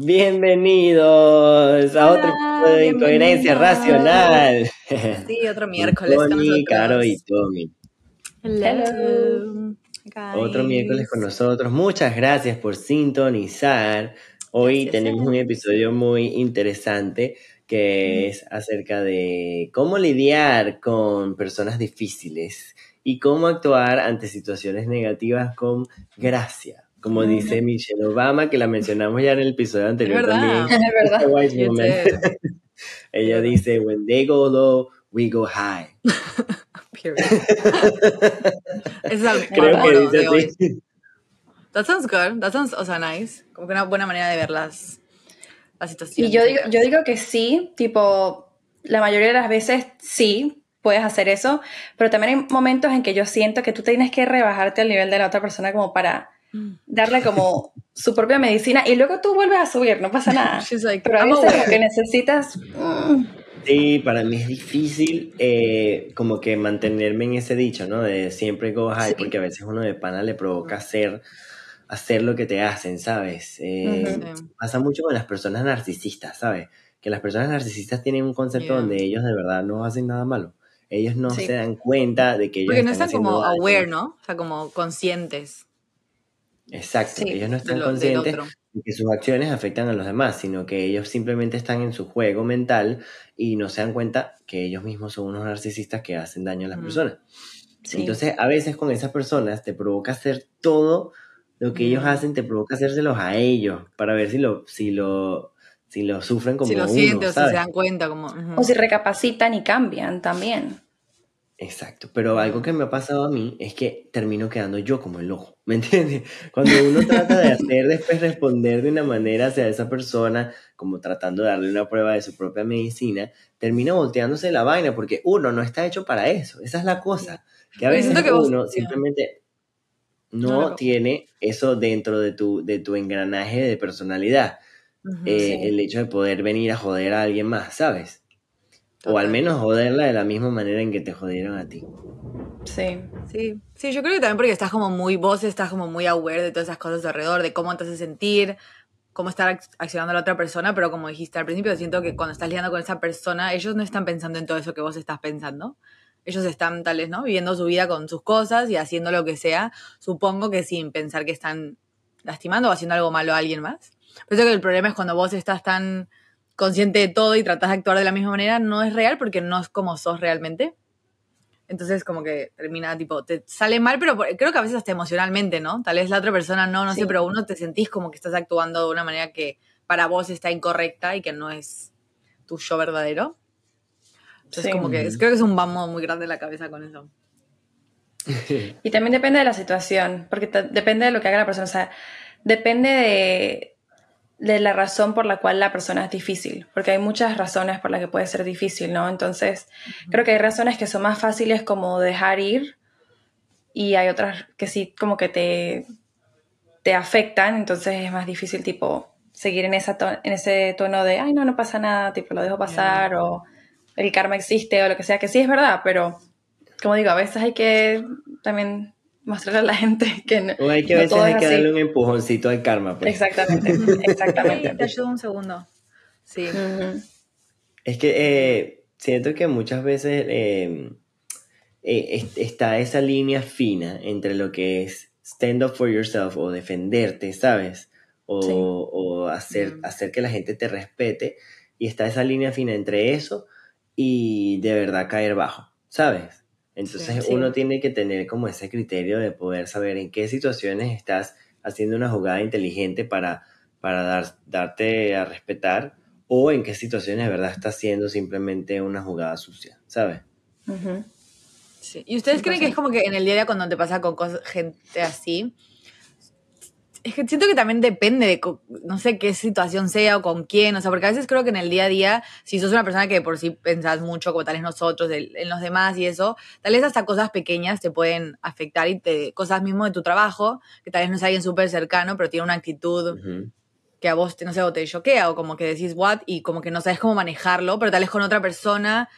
Bienvenidos a otro episodio de Incoherencia Racional. Sí, otro miércoles. Tony, Caro y Tommy. Hello. Otro miércoles con nosotros. Muchas gracias por sintonizar. Hoy Gracias. tenemos un episodio muy interesante que es acerca de cómo lidiar con personas difíciles y cómo actuar ante situaciones negativas con gracia. Como dice Michelle Obama, que la mencionamos ya en el episodio anterior verdad. también. Es verdad. Woman. did. Ella dice, when they go low, we go high. Es el Creo que dice así. That sounds good. That sounds, o sea, nice. Como que una buena manera de ver las, las situaciones. Y yo digo, yo digo que sí, tipo, la mayoría de las veces sí puedes hacer eso, pero también hay momentos en que yo siento que tú tienes que rebajarte al nivel de la otra persona como para. Darle como su propia medicina y luego tú vuelves a subir, no pasa nada. She's like, Pero a veces como que necesitas... mm, Sí, para mí es difícil eh, como que mantenerme en ese dicho, ¿no? De siempre go high, Sí. porque a veces uno de pana le provoca hacer, hacer lo que te hacen, ¿sabes? Eh. Pasa mucho con las personas narcisistas, ¿sabes? Que las personas narcisistas tienen un concepto Yeah. donde ellos de verdad no hacen nada malo. Ellos no Sí. se dan cuenta de que ellos Porque no están están como daño. aware, ¿no? O sea, como conscientes Exacto, Sí, ellos no de están lo- del conscientes de que sus acciones afectan a los demás, sino que ellos simplemente están en su juego mental y no se dan cuenta que ellos mismos son unos narcisistas que hacen daño a las Mm. personas. sí. Entonces, a veces con esas personas te provoca hacer todo lo que ellos Mm. hacen, te provoca hacérselos a ellos para ver si lo, si lo, si lo sufren como Si lo uno, sienten o si ¿sabes? se dan cuenta, como. ujú. O si recapacitan y cambian también. Exacto, pero algo que me ha pasado a mí es que termino quedando yo como el loco, ¿me entiendes? Cuando uno trata de hacer después responder de una manera hacia esa persona, como tratando de darle una prueba de su propia medicina, termina volteándose la vaina porque uno no está hecho para eso, esa es la cosa, que a veces que uno simplemente No, tiene eso dentro de tu, de tu engranaje de personalidad, eh, Sí. el hecho de poder venir a joder a alguien más, ¿sabes? O al Total. menos joderla de la misma manera en que te jodieron a ti. Sí. Sí, sí, yo creo que también porque estás como muy, vos estás como muy aware de todas esas cosas alrededor, de cómo te hace sentir, cómo estar ac- accionando a la otra persona, pero como dijiste al principio, siento que cuando estás lidiando con esa persona, ellos no están pensando en todo eso que vos estás pensando. Ellos están tal vez, ¿no? Viviendo su vida con sus cosas y haciendo lo que sea, supongo que sin pensar que están lastimando o haciendo algo malo a alguien más. Pero creo que el problema es cuando vos estás tan consciente de todo y tratás de actuar de la misma manera, no es real porque no es como sos realmente. Entonces como que termina tipo, te sale mal, pero creo que a veces hasta emocionalmente, ¿no? Tal vez la otra persona no, no Sí. sé, pero uno te sentís como que estás actuando de una manera que para vos está incorrecta y que no es tu yo verdadero. Entonces Sí. como que es- creo que es un vamos muy grande en la cabeza con eso. Y también depende de la situación, porque depende de lo que haga la persona. O sea, depende de, de la razón por la cual la persona es difícil, porque hay muchas razones por las que puede ser difícil, ¿no? Entonces, creo que hay razones que son más fáciles como dejar ir y hay otras que sí como que te, te afectan, entonces es más difícil tipo seguir en, esa en ese tono de, ay, no, no pasa nada, tipo, lo dejo pasar o el karma existe o lo que sea, que sí es verdad, pero como digo, a veces hay que también mostrarle a la gente que no, O hay que a no veces todo hay es que así. darle un empujoncito al karma. Pues. Exactamente, exactamente. Te ayudo un segundo. Sí. Es que eh, siento que muchas veces eh, eh, es- está esa línea fina entre lo que es stand up for yourself o defenderte, ¿sabes? O, Sí. o hacer, Mm. hacer que la gente te respete. Y está esa línea fina entre eso y de verdad caer bajo, ¿sabes? Entonces Sí. uno tiene que tener como ese criterio de poder saber en qué situaciones estás haciendo una jugada inteligente para, para dar, darte a respetar o en qué situaciones de verdad estás haciendo simplemente una jugada sucia, ¿sabes? Sí. ¿Y ustedes creen que 100%. es como que en el día a día cuando te pasa con cosas, gente así? Es que siento que también depende de, no sé qué situación sea o con quién, o sea, porque a veces creo que en el día a día, si sos una persona que por sí pensás mucho, como tal vez nosotros, en los demás y eso, tal vez hasta cosas pequeñas te pueden afectar y te, cosas mismo de tu trabajo, que tal vez no es alguien súper cercano, pero tiene una actitud que a vos, te- no sé, o te choquea o como que decís what y como que no sabes cómo manejarlo, pero tal vez con otra persona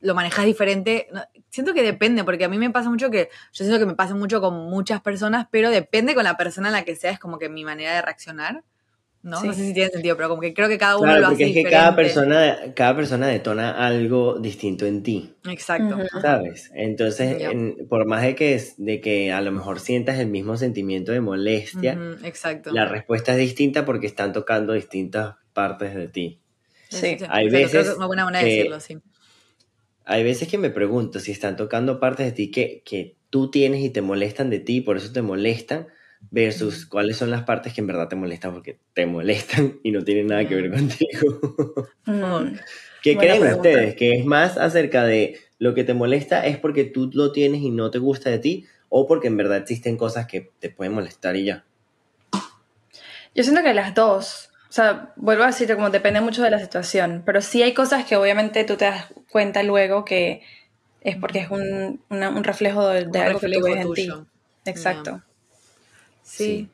lo manejas diferente. Siento que depende, porque a mí me pasa mucho que, yo siento que me pasa mucho con muchas personas, pero depende con la persona en la que sea, es como que mi manera de reaccionar. ¿no? No sé si tiene sentido, pero como que creo que cada uno Claro, lo hace porque es que diferente. cada persona, cada persona detona algo distinto en ti, Exacto. Ujú. ¿sabes? Entonces, Ya. en- por más de que, es- de que a lo mejor sientas el mismo sentimiento de molestia, Ujú, exacto. la respuesta es distinta porque están tocando distintas partes de ti. Sí. Hay exacto, creo que veces es una buena manera de decirlo, sí. Hay veces que me pregunto si están tocando partes de ti que, que tú tienes y te molestan de ti, por eso te molestan, versus cuáles son las partes que en verdad te molestan porque te molestan y no tienen nada que ver contigo. Mm. ¿Qué Buena creen pregunta. ustedes? ¿Que es más acerca de lo que te molesta es porque tú lo tienes y no te gusta de ti? ¿O porque en verdad existen cosas que te pueden molestar y ya? Yo siento que las dos, o sea, vuelvo a decir, como depende mucho de la situación, pero sí hay cosas que obviamente tú te das cuenta luego que es porque es un, una- un reflejo de, de Un algo que tú reflejo ves en ti. tuyo. Exacto. Sí.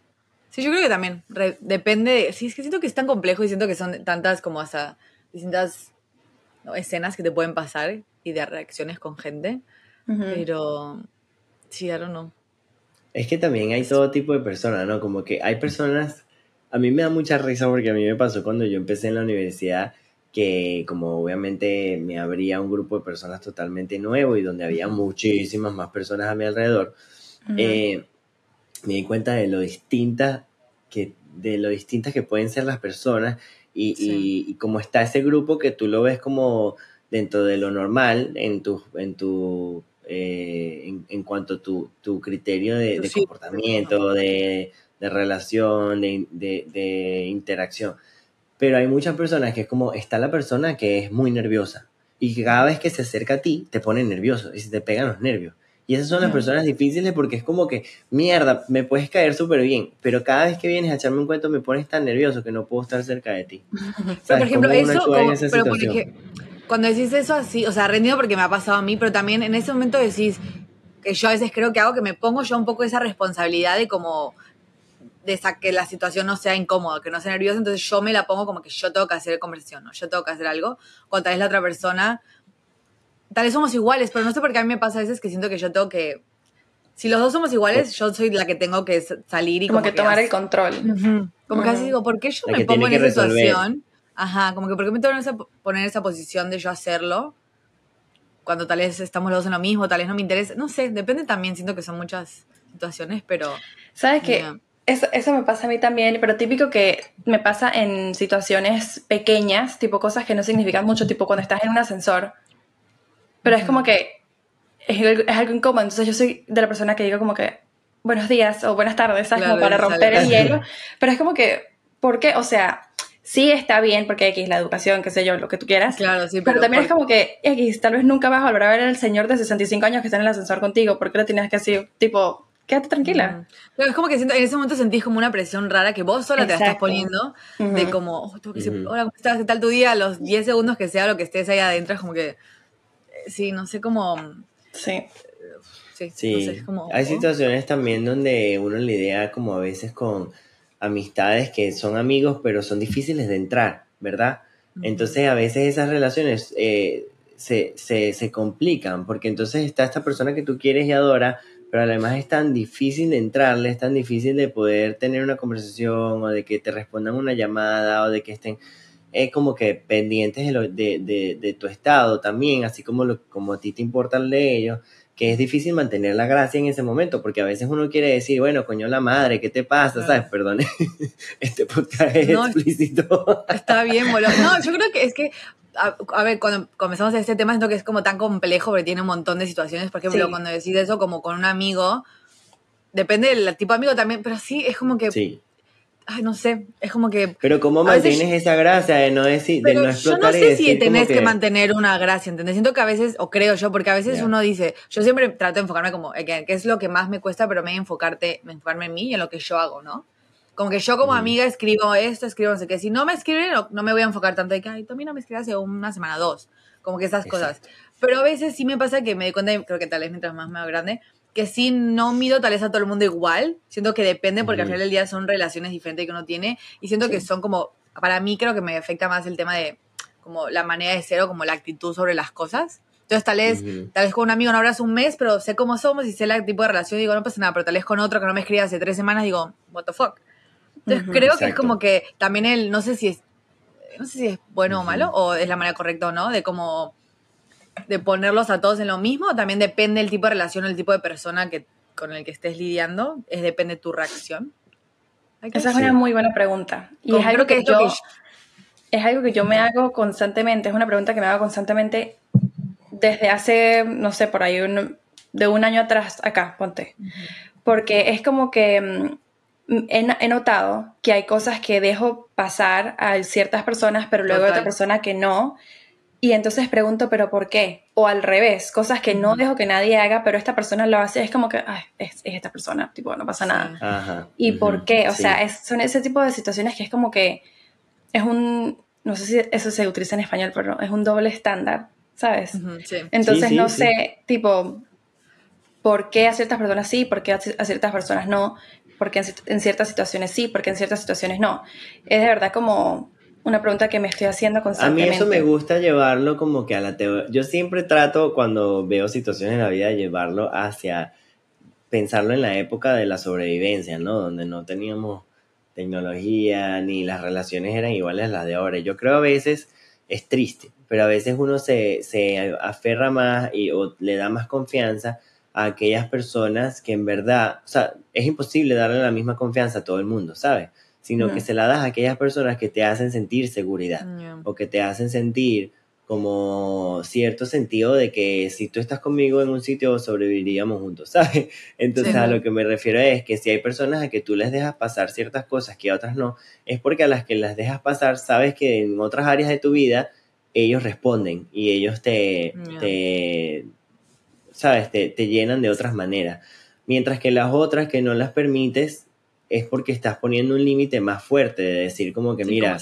Sí, yo creo que también. re- depende. de- sí, es que siento que es tan complejo y siento que son tantas como hasta distintas ¿no? escenas que te pueden pasar y de reacciones con gente. Ujú. Pero. Sí, I don't know. Es que también hay todo tipo de personas, ¿no? Como que hay personas, a mí me da mucha risa porque a mí me pasó cuando yo empecé en la universidad que como obviamente me abría un grupo de personas totalmente nuevo y donde había muchísimas más personas a mi alrededor, eh, me di cuenta de lo distintas que de lo distintas que pueden ser las personas y, Sí. y- y como está ese grupo que tú lo ves como dentro de lo normal en tu en tu eh, en, en cuanto a tu, tu criterio de, comportamiento de, de relación de, de- de interacción pero hay muchas personas que es como está la persona que es muy nerviosa y que cada vez que se acerca a ti te pone nervioso y se te pegan los nervios y esas son las personas difíciles porque es como que, mierda, me puedes caer súper bien, pero cada vez que vienes a echarme un cuento me pones tan nervioso que no puedo estar cerca de ti. Pero, ¿Sabes? por ejemplo, ¿Cómo uno eso, como- pero por situación? ej- cuando decís eso así, o sea, rendido porque me ha pasado a mí, pero también en ese momento decís que yo a veces creo que hago que me pongo yo un poco esa responsabilidad de como de esa, que la situación no sea incómoda, que no sea nerviosa, entonces yo me la pongo como que yo tengo que hacer conversación, ¿no? yo tengo que hacer algo, cuando tal vez la otra persona, tal vez somos iguales, pero no sé por qué a mí me pasa a veces que siento que yo tengo que, si los dos somos iguales, yo soy la que tengo que salir y como, como, que tomar el control. Como que así digo, ¿por qué yo La me que pongo en esa que resolver. situación? Ajá, como que ¿por qué me tengo en esa, poner en esa posición de yo hacerlo? Cuando tal vez estamos los dos en lo mismo, tal vez no me interesa. No sé, depende también, siento que son muchas situaciones, pero... ¿Sabes qué? Eso, eso me pasa a mí también, pero típico que me pasa en situaciones pequeñas, tipo cosas que no significan mucho, tipo cuando estás en un ascensor. Pero es como que es, algo- es algo incómodo, entonces yo soy de la persona que digo como que buenos días o buenas tardes, ¿sabes? Claro, como para romper el hielo. Pero es como que, ¿por qué? O sea, sí está bien porque X, la educación, qué sé yo, lo que tú quieras. Claro, sí, Pero, pero... también es por- como que X, tal vez nunca vas a volver a ver al señor de 65 años que está en el ascensor contigo. ¿Por qué lo tienes que decir? Tipo, quédate tranquila. Pero es como que siento, en ese momento sentís como una presión rara que vos sola te la estás Exacto. poniendo, de como, oh, tengo que Ujú. hola, ¿cómo estás? ¿Qué tal tu día? A los 10 segundos que sea lo que estés ahí adentro, es como que, eh, sí, no sé cómo, Sí. sí, Sí, no sé, es como... hay oh. situaciones también donde uno lidia como a veces con amistades que son amigos pero son difíciles de entrar, ¿verdad? Ujú. Entonces a veces esas relaciones eh, se, se, se complican porque entonces está esta persona que tú quieres y adoras, pero además es tan difícil de entrarle, es tan difícil de poder tener una conversación o de que te respondan una llamada o de que estén eh, como que pendientes de, lo- de, de, de tu estado también, así como, lo, como a ti te importa el de ellos, que es difícil mantener la gracia en ese momento, porque a veces uno quiere decir, bueno, coño la madre, ¿qué te pasa? Claro. ¿Sabes? Perdón, este podcast es No, explícito. Está bien, boludo. No, yo creo que es que, a, a ver, cuando comenzamos este tema, siento que es como tan complejo porque tiene un montón de situaciones. Por ejemplo, Sí. cuando decís eso como con un amigo, depende del tipo de amigo también, pero sí, es como que, Sí, ay, no sé, es como que... pero ¿cómo veces- mantienes esa gracia de no decir, de Pero no yo explotar no y sé si tenés que... mantener una gracia, ¿entendés? Siento que a veces, o creo yo, porque a veces uno dice, yo siempre trato de enfocarme como, eh, que, es lo que más me cuesta, pero me voy a enfocarte, me enfocarme en mí y en lo que yo hago, ¿no? Como que yo como Ujú. amiga escribo esto, escribo no sé qué. Si no me escriben, no, no me voy a enfocar tanto de que, ay, mí no me escribes hace una semana, dos. Como que esas cosas. Pero a veces sí me pasa que me doy cuenta, y creo que tal vez mientras más me hago grande, que sí no mido tal vez a todo el mundo igual. Siento que depende porque al final del día son relaciones diferentes que uno tiene. Y siento que son como, para mí creo que me afecta más el tema de como la manera de ser o como la actitud sobre las cosas. Entonces tal vez, tal vez con un amigo no hablas un mes, pero sé cómo somos y sé el tipo de relación digo, no pasa nada, pero tal vez con otro que no me escribe hace tres semanas digo, what the fuck. Entonces creo que es como que también él, no sé si es, no sé si es bueno o malo, o es la manera correcta o no, de cómo, de ponerlos a todos en lo mismo, también depende el tipo de relación o el tipo de persona que, con el que estés lidiando, es depende de tu reacción. Esa es una muy buena pregunta. Y es algo que, yo, es algo que yo me hago constantemente, es una pregunta que me hago constantemente desde hace, no sé, por ahí de un año atrás acá, ponte. Porque es como que mm, he, notado que hay cosas que dejo pasar a ciertas personas, pero luego hay otra persona que no. Y entonces pregunto, ¿pero por qué? O al revés, cosas que no dejo que nadie haga, pero esta persona lo hace, es como que, ay, es, esta persona, tipo, no pasa nada. ¿Y por qué? O sea, son ese tipo de situaciones que es como que es un, no sé si eso se utiliza en español, pero es un doble estándar, ¿sabes? Entonces no sé, tipo, ¿por qué a ciertas personas sí? ¿Por qué a ciertas personas no? ¿Por qué en ciertas situaciones sí? ¿Por qué en ciertas situaciones no? Es de verdad como una pregunta que me estoy haciendo constantemente. A mí eso me gusta llevarlo como que a la teoría. Yo siempre trato cuando veo situaciones en la vida llevarlo hacia pensarlo en la época de la sobrevivencia, ¿no? Donde no teníamos tecnología ni las relaciones eran iguales a las de ahora. Yo creo a veces es triste, pero a veces uno se, se aferra más y, o le da más confianza a aquellas personas que en verdad, o sea, es imposible darle la misma confianza a todo el mundo, ¿sabes? sino que se la das a aquellas personas que te hacen sentir seguridad o que te hacen sentir como cierto sentido de que si tú estás conmigo en un sitio sobreviviríamos juntos, ¿sabes? Entonces a lo que me refiero es que si hay personas a que tú les dejas pasar ciertas cosas que a otras no, es porque a las que las dejas pasar sabes que en otras áreas de tu vida ellos responden y ellos te, te ¿sabes? Te, te llenan de otras maneras. Mientras que las otras que no las permites, es porque estás poniendo un límite más fuerte de decir como que mira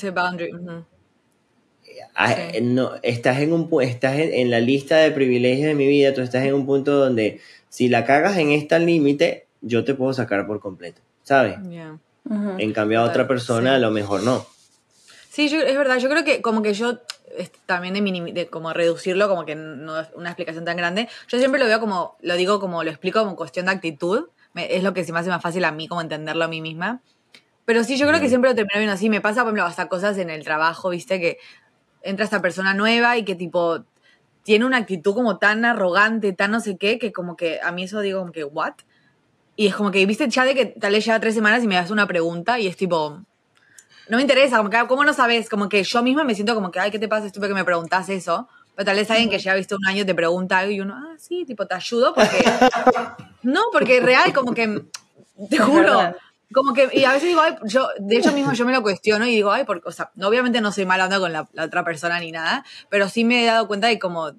ah, no estás en un estás en, la lista de privilegios de mi vida tú estás en un punto donde si la cagas en este límite yo te puedo sacar por completo sabes en cambio a otra persona a lo mejor no sí es verdad yo creo que como que yo también de, de, como reducirlo como que no es una explicación tan grande yo siempre lo veo como lo digo como lo explico como cuestión de actitud es lo que se me hace más fácil a mí como entenderlo a mí misma. Pero sí, yo creo que siempre lo termino viendo así. Me pasa, por ejemplo, hasta cosas en el trabajo, viste, que entra esta persona nueva y que tipo tiene una actitud como tan arrogante, tan no sé qué, que como que a mí eso digo como que, ¿what? Y es como que, viste, ya de que tal vez lleva tres semanas y me das una pregunta y es tipo, no me interesa, como que, ¿cómo no sabes? Como que yo misma me siento como que, ay, ¿qué te pasa, estúpido, que me preguntas eso? Pero tal vez alguien que ya ha visto un año te pregunta algo y uno, ah, sí, tipo, te ayudo porque... no, porque es real, como que, te juro, como que, y a veces digo, ay, yo, de hecho mismo yo me lo cuestiono y digo, ay, porque, o sea, obviamente no soy mala onda con la, otra persona ni nada, pero sí me he dado cuenta de como,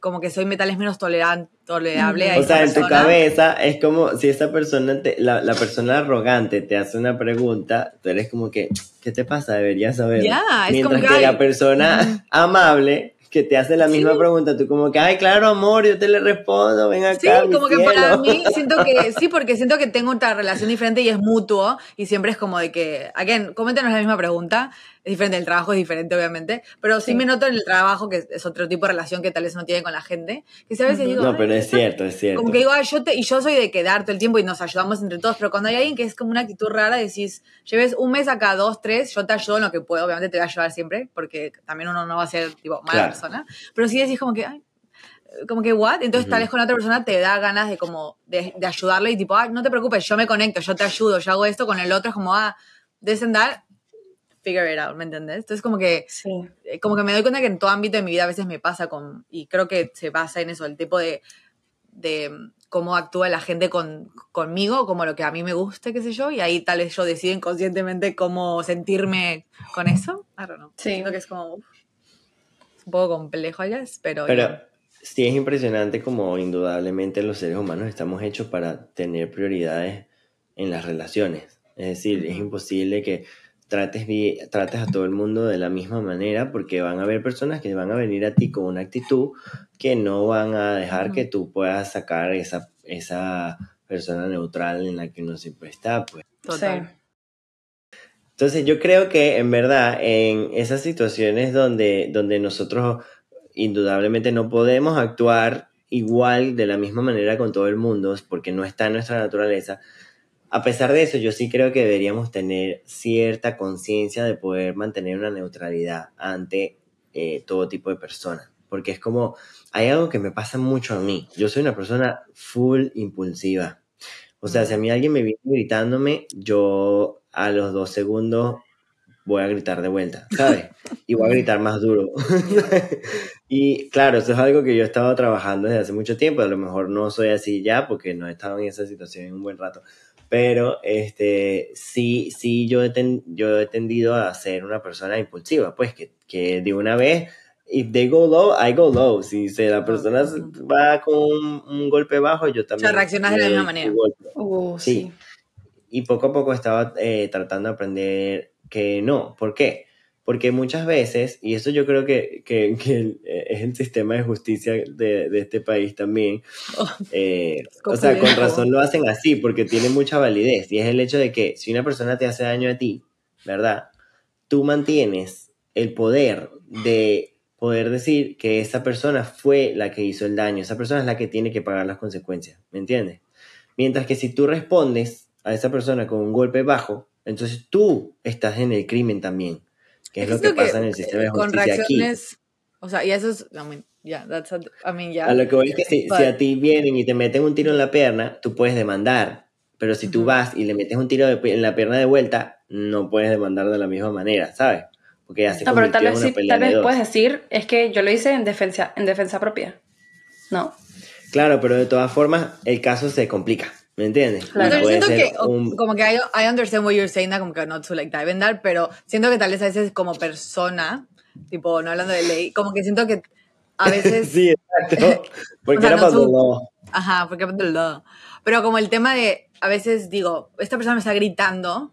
como que soy metales menos tolerante, tolerable a O sea, en tu cabeza es como si esa persona, la, la, persona arrogante te hace una pregunta, tú eres como que, ¿qué te pasa? Deberías saber. Es Mientras que, que la persona amable que te hace la misma pregunta, tú como que, ay, claro, amor, yo te le respondo, ven acá. Sí, como que para mí siento que, sí, porque siento que tengo otra relación diferente y es mutuo y siempre es como de que, again, coméntanos la misma pregunta es diferente, el trabajo es diferente, obviamente, pero sí, me noto en el trabajo que es otro tipo de relación que tal vez no tiene con la gente, que a veces digo... No, pero es cierto, es cierto. Como que digo, yo, te, y yo soy de quedar todo el tiempo y nos ayudamos entre todos, pero cuando hay alguien que es como una actitud rara, decís, lleves un mes acá, dos, tres, yo te ayudo en lo que puedo, obviamente te voy a ayudar siempre, porque también uno no va a ser, tipo, mala persona, pero sí decís como que, ay, como que, ¿what? Entonces tal vez con otra persona te da ganas de como, de, de ayudarle y tipo, ay, no te preocupes, yo me conecto, yo te ayudo, yo hago esto, con el otro es como, ah, descendar figure it out, ¿me entendés? Entonces como que, eh, como que me doy cuenta que en todo ámbito de mi vida a veces me pasa con, y creo que se basa en eso, el tipo de, de cómo actúa la gente con, conmigo, como lo que a mí me gusta, qué sé yo, y ahí tal vez yo decido inconscientemente cómo sentirme con eso. I don't know. Sí. Siento que es como un poco complejo, I guess, pero... Pero sí es impresionante como indudablemente los seres humanos estamos hechos para tener prioridades en las relaciones. Es decir, es imposible que trates, trates a todo el mundo de la misma manera porque van a haber personas que van a venir a ti con una actitud que no van a dejar que tú puedas sacar esa, esa persona neutral en la que uno siempre está. Pues. Total. Entonces yo creo que en verdad en esas situaciones donde, donde nosotros indudablemente no podemos actuar igual de la misma manera con todo el mundo porque no está en nuestra naturaleza, a pesar de eso, yo sí creo que deberíamos tener cierta conciencia de poder mantener una neutralidad ante eh, todo tipo de personas. Porque es como, hay algo que me pasa mucho a mí. Yo soy una persona full impulsiva. O sea, si a mí alguien me viene gritándome, yo a los dos segundos voy a gritar de vuelta, ¿sabes? Y voy a gritar más duro. y claro, eso es algo que yo he estado trabajando desde hace mucho tiempo. A lo mejor no soy así ya porque no he estado en esa situación en un buen rato. Pero este, sí, sí, yo he, yo he tendido a ser una persona impulsiva, pues que, que de una vez if they go low, I go low. Si se, la persona va con un, golpe bajo, yo también. O sea, reaccionas de la misma manera. Uh, sí. Y poco a poco estaba eh, tratando de aprender que no. ¿Por qué? Porque muchas veces, y eso yo creo que, que, que es el sistema de justicia de, de este país también, oh, eh, o sea, con razón lo hacen así, porque tiene mucha validez. Y es el hecho de que si una persona te hace daño a ti, ¿verdad? Tú mantienes el poder de poder decir que esa persona fue la que hizo el daño, esa persona es la que tiene que pagar las consecuencias, ¿me entiendes? Mientras que si tú respondes a esa persona con un golpe bajo, entonces tú estás en el crimen también, que es, lo que, pasa en el sistema de justicia aquí. O sea, y eso es, I mean, yeah, that's I mean, A lo que voy es que si, a ti vienen y te meten un tiro en la pierna, tú puedes demandar, pero si tú vas y le metes un tiro en la pierna de vuelta, no puedes demandar de la misma manera, ¿sabes? no, pero tal vez, tal vez puedes decir, es que yo lo hice en defensa, en defensa propia. No. Claro, pero de todas formas el caso se complica. ¿Me entiendes? Claro. siento que, como que I, I, understand what you're saying, como que not to like dive in that, pero siento que tal vez a veces como persona, tipo, no hablando de ley, como que siento que a veces... sí, exacto. Porque era para Ajá, porque era Pero como el tema de, a veces digo, esta persona me está gritando,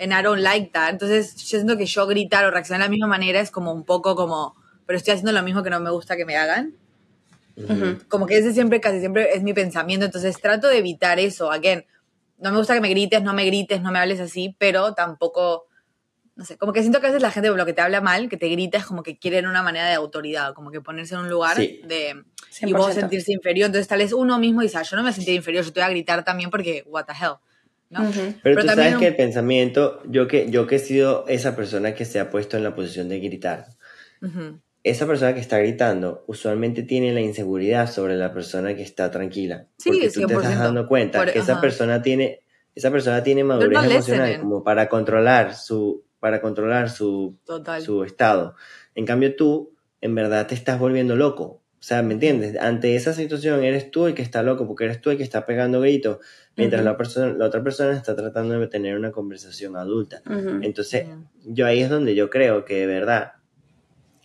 en I don't like that. Entonces, yo siento que yo gritar o reaccionar de la misma manera es como un poco como, pero estoy haciendo lo mismo que no me gusta que me hagan. Como que ese siempre, casi siempre es mi pensamiento. Entonces, trato de evitar eso. Again, no me gusta que me grites, no me grites, no me hables así, pero tampoco, no sé, como que siento que a veces la gente, lo que te habla mal, que te grita, es como que quieren una manera de autoridad, como que ponerse en un lugar de... Y vos sentirse inferior. Entonces, tal vez uno mismo dice, ah, yo no me sentí inferior, yo te voy a gritar también porque, what the hell. Pero, tú sabes que el pensamiento, yo que, yo que he sido esa persona que se ha puesto en la posición de gritar, esa persona que está gritando usualmente tiene la inseguridad sobre la persona que está tranquila. porque tú te estás dando cuenta que esa persona tiene, esa persona tiene madurez emocional como para controlar su, para controlar su, su estado. En cambio tú, en verdad, te estás volviendo loco o sea, ¿me entiendes? Ante esa situación eres tú el que está loco porque eres tú el que está pegando gritos, mientras la, persona, la otra persona está tratando de tener una conversación adulta. Entonces, yo ahí es donde yo creo que de verdad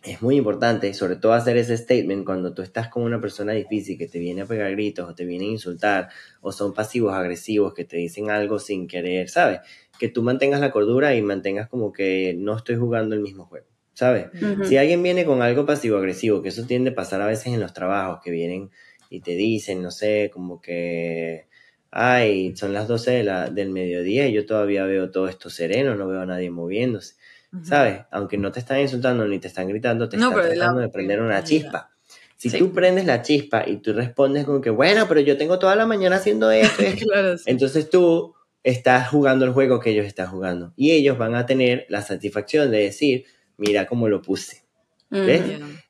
es muy importante, sobre todo hacer ese statement cuando tú estás con una persona difícil que te viene a pegar gritos o te viene a insultar o son pasivos agresivos que te dicen algo sin querer, ¿sabes? Que tú mantengas la cordura y mantengas como que no estoy jugando el mismo juego. ¿sabes? Si alguien viene con algo pasivo-agresivo, que eso tiende a pasar a veces en los trabajos, que vienen y te dicen, no sé, como que, ay, son las 12 de la, del mediodía y yo todavía veo todo esto sereno, no veo a nadie moviéndose, ¿sabes? Aunque no te están insultando ni te están gritando, te están tratando de prender una chispa. Si tú prendes la chispa y tú respondes con que, bueno, pero yo tengo toda la mañana haciendo esto, entonces tú estás jugando el juego que ellos están jugando. Y ellos van a tener la satisfacción de decir, mira cómo lo puse. Mm, ¿Ves?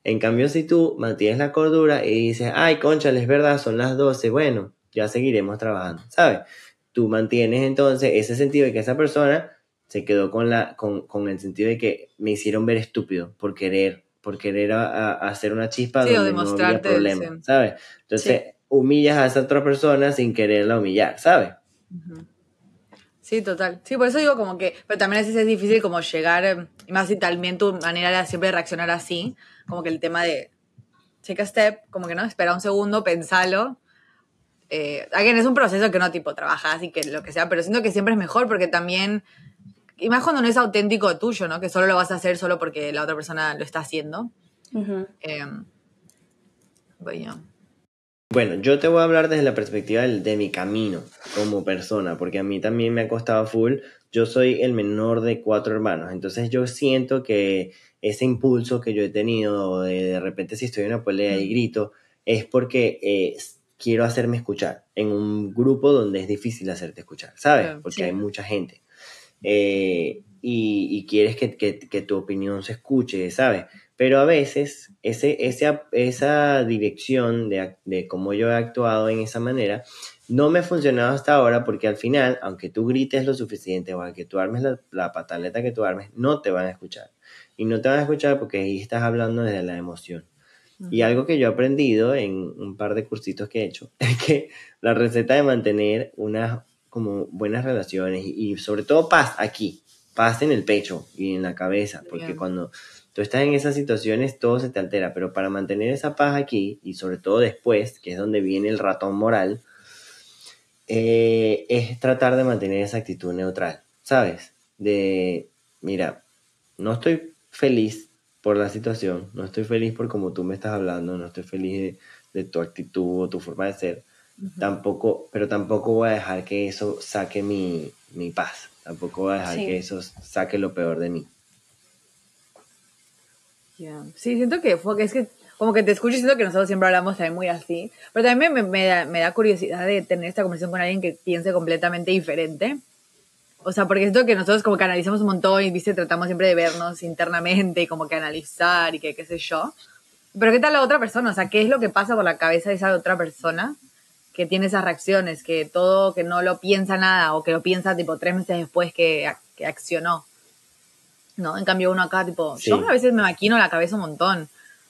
En cambio, si tú mantienes la cordura y dices, ay, concha, es verdad, son las 12, bueno, ya seguiremos trabajando, ¿sabes? Tú mantienes entonces ese sentido de que esa persona se quedó con, la, con, con el sentido de que me hicieron ver estúpido por querer, por querer hacer una chispa donde no había problema, ¿sabes? Entonces, humillas a esa otra persona sin quererla humillar, ¿sabes? Sí, total. Sí, por eso digo como que, pero también a veces es difícil como llegar, eh, y más si también tu manera era siempre reaccionar así, como que el tema de take a step, como que no, espera un segundo, pensalo. Eh, again, es un proceso que no tipo trabajas y que lo que sea, pero siento que siempre es mejor porque también, y más cuando no es auténtico tuyo, ¿no? Que solo lo vas a hacer solo porque la otra persona lo está haciendo. Uh bueno, yo te voy a hablar desde la perspectiva de, mi camino como persona, porque a mí también me ha costado full. Yo soy el menor de cuatro hermanos, entonces yo siento que ese impulso que yo he tenido de de repente si estoy en una pelea y grito, es porque eh, quiero hacerme escuchar en un grupo donde es difícil hacerte escuchar, ¿sabes? Porque hay mucha gente. Eh, y, quieres que, que, tu opinión se escuche, ¿sabes? Pero a veces ese, ese, esa dirección de, de cómo yo he actuado en esa manera no me ha funcionado hasta ahora porque al final, aunque tú grites lo suficiente o aunque tú armes la, la, pataleta que tú armes, no te van a escuchar. Y no te van a escuchar porque ahí estás hablando desde la emoción. Y algo que yo he aprendido en un par de cursitos que he hecho es que la receta de mantener unas como buenas relaciones y, sobre todo paz aquí, paz en el pecho y en la cabeza, porque cuando tú estás en esas situaciones todo se te altera, pero para mantener esa paz aquí y sobre todo después, que es donde viene el ratón moral, eh, es tratar de mantener esa actitud neutral, ¿sabes? De, mira, no estoy feliz por la situación, no estoy feliz por como tú me estás hablando, no estoy feliz de, tu actitud o tu forma de ser, tampoco, pero tampoco voy a dejar que eso saque mi, mi paz, tampoco voy a dejar que eso saque lo peor de mí. Sí, siento que, fue, es que como que te escucho y siento que nosotros siempre hablamos también muy así, pero también me, me, da, me da curiosidad de tener esta conversación con alguien que piense completamente diferente. O sea, porque siento que nosotros como que analizamos un montón y, viste, tratamos siempre de vernos internamente y como que analizar y que qué sé yo. Pero ¿qué tal la otra persona? O sea, ¿qué es lo que pasa por la cabeza de esa otra persona que tiene esas reacciones? Que todo, que no lo piensa nada o que lo piensa tipo tres meses después que, que accionó. ¿No? En cambio uno acá, tipo, yo a veces me maquino la cabeza un montón.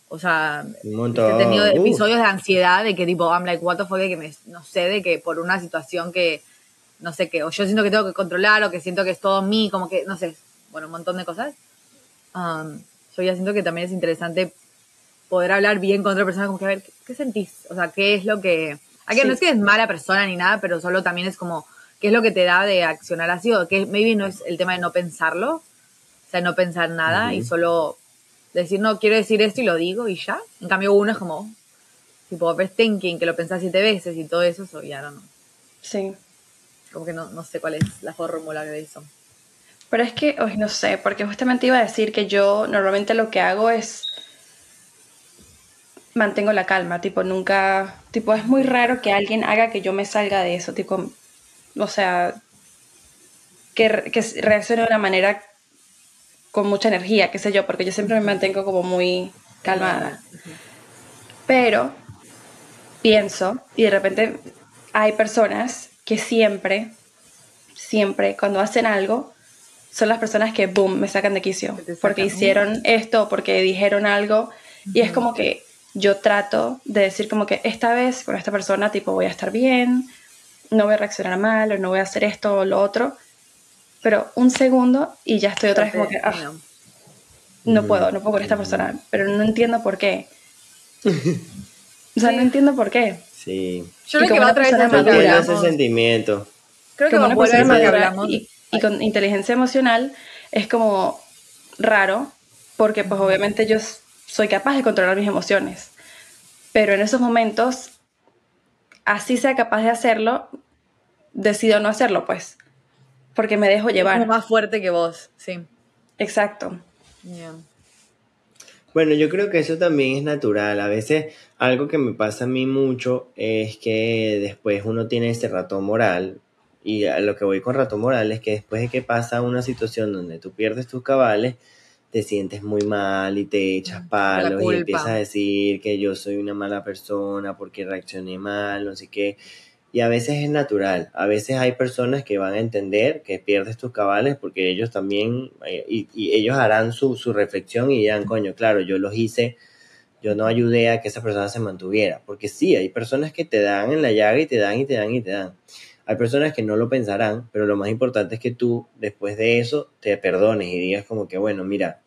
O sea, he tenido episodios de ansiedad de que tipo, I'm like, what the fuck, de que me, no sé, de que por una situación que, no sé qué, o yo siento que tengo que controlar, o que siento que es todo mí, como que, no sé, bueno, un montón de cosas. Um, yo ya siento que también es interesante poder hablar bien con otra persona, como que a ver, ¿qué, sentís? O sea, ¿qué es lo que... Aquí no es que es mala persona ni nada, pero solo también es como, ¿qué es lo que te da de accionar así? O que maybe no es el tema de no pensarlo, o sea, no pensar nada y solo decir, no, quiero decir esto y lo digo y ya. En cambio, uno es como, tipo, overthinking, que lo pensás siete veces y todo eso, eso ya no. Sí. Como que no, no sé cuál es la fórmula de eso. Pero es que, hoy no sé, porque justamente iba a decir que yo normalmente lo que hago es mantengo la calma, tipo, nunca, tipo, es muy raro que alguien haga que yo me salga de eso, tipo, o sea, que, que reaccione de una manera con mucha energía, qué sé yo, porque yo siempre me mantengo como muy calmada. Pero pienso, y de repente hay personas que siempre, siempre, cuando hacen algo, son las personas que, boom, me sacan de quicio, porque hicieron esto, porque dijeron algo, y es como que yo trato de decir como que esta vez con esta persona, tipo, voy a estar bien, no voy a reaccionar mal, o no voy a hacer esto o lo otro, pero un segundo y ya estoy otra vez como que, ah, no puedo, no puedo con esta persona, pero no entiendo por qué. o sea, no entiendo por qué. Sí. Yo creo que va a traer ese sentimiento. Creo que como una persona que hablamos. Y, y con inteligencia emocional es como raro, porque pues obviamente yo soy capaz de controlar mis emociones, pero en esos momentos, así sea capaz de hacerlo, decido no hacerlo, pues porque me dejo llevar. Es más fuerte que vos, sí. Exacto. Bueno, yo creo que eso también es natural. A veces algo que me pasa a mí mucho es que después uno tiene ese ratón moral. Y a lo que voy con ratón moral es que después de que pasa una situación donde tú pierdes tus cabales, te sientes muy mal y te echas palos y empiezas a decir que yo soy una mala persona porque reaccioné mal, no sé qué. Y a veces es natural, a veces hay personas que van a entender que pierdes tus cabales porque ellos también, eh, y, ellos harán su, su, reflexión y dirán, coño, claro, yo los hice, yo no ayudé a que esa persona se mantuviera, porque sí, hay personas que te dan en la llaga y te dan y te dan y te dan. Hay personas que no lo pensarán, pero lo más importante es que tú, después de eso, te perdones y digas como que, bueno, mira,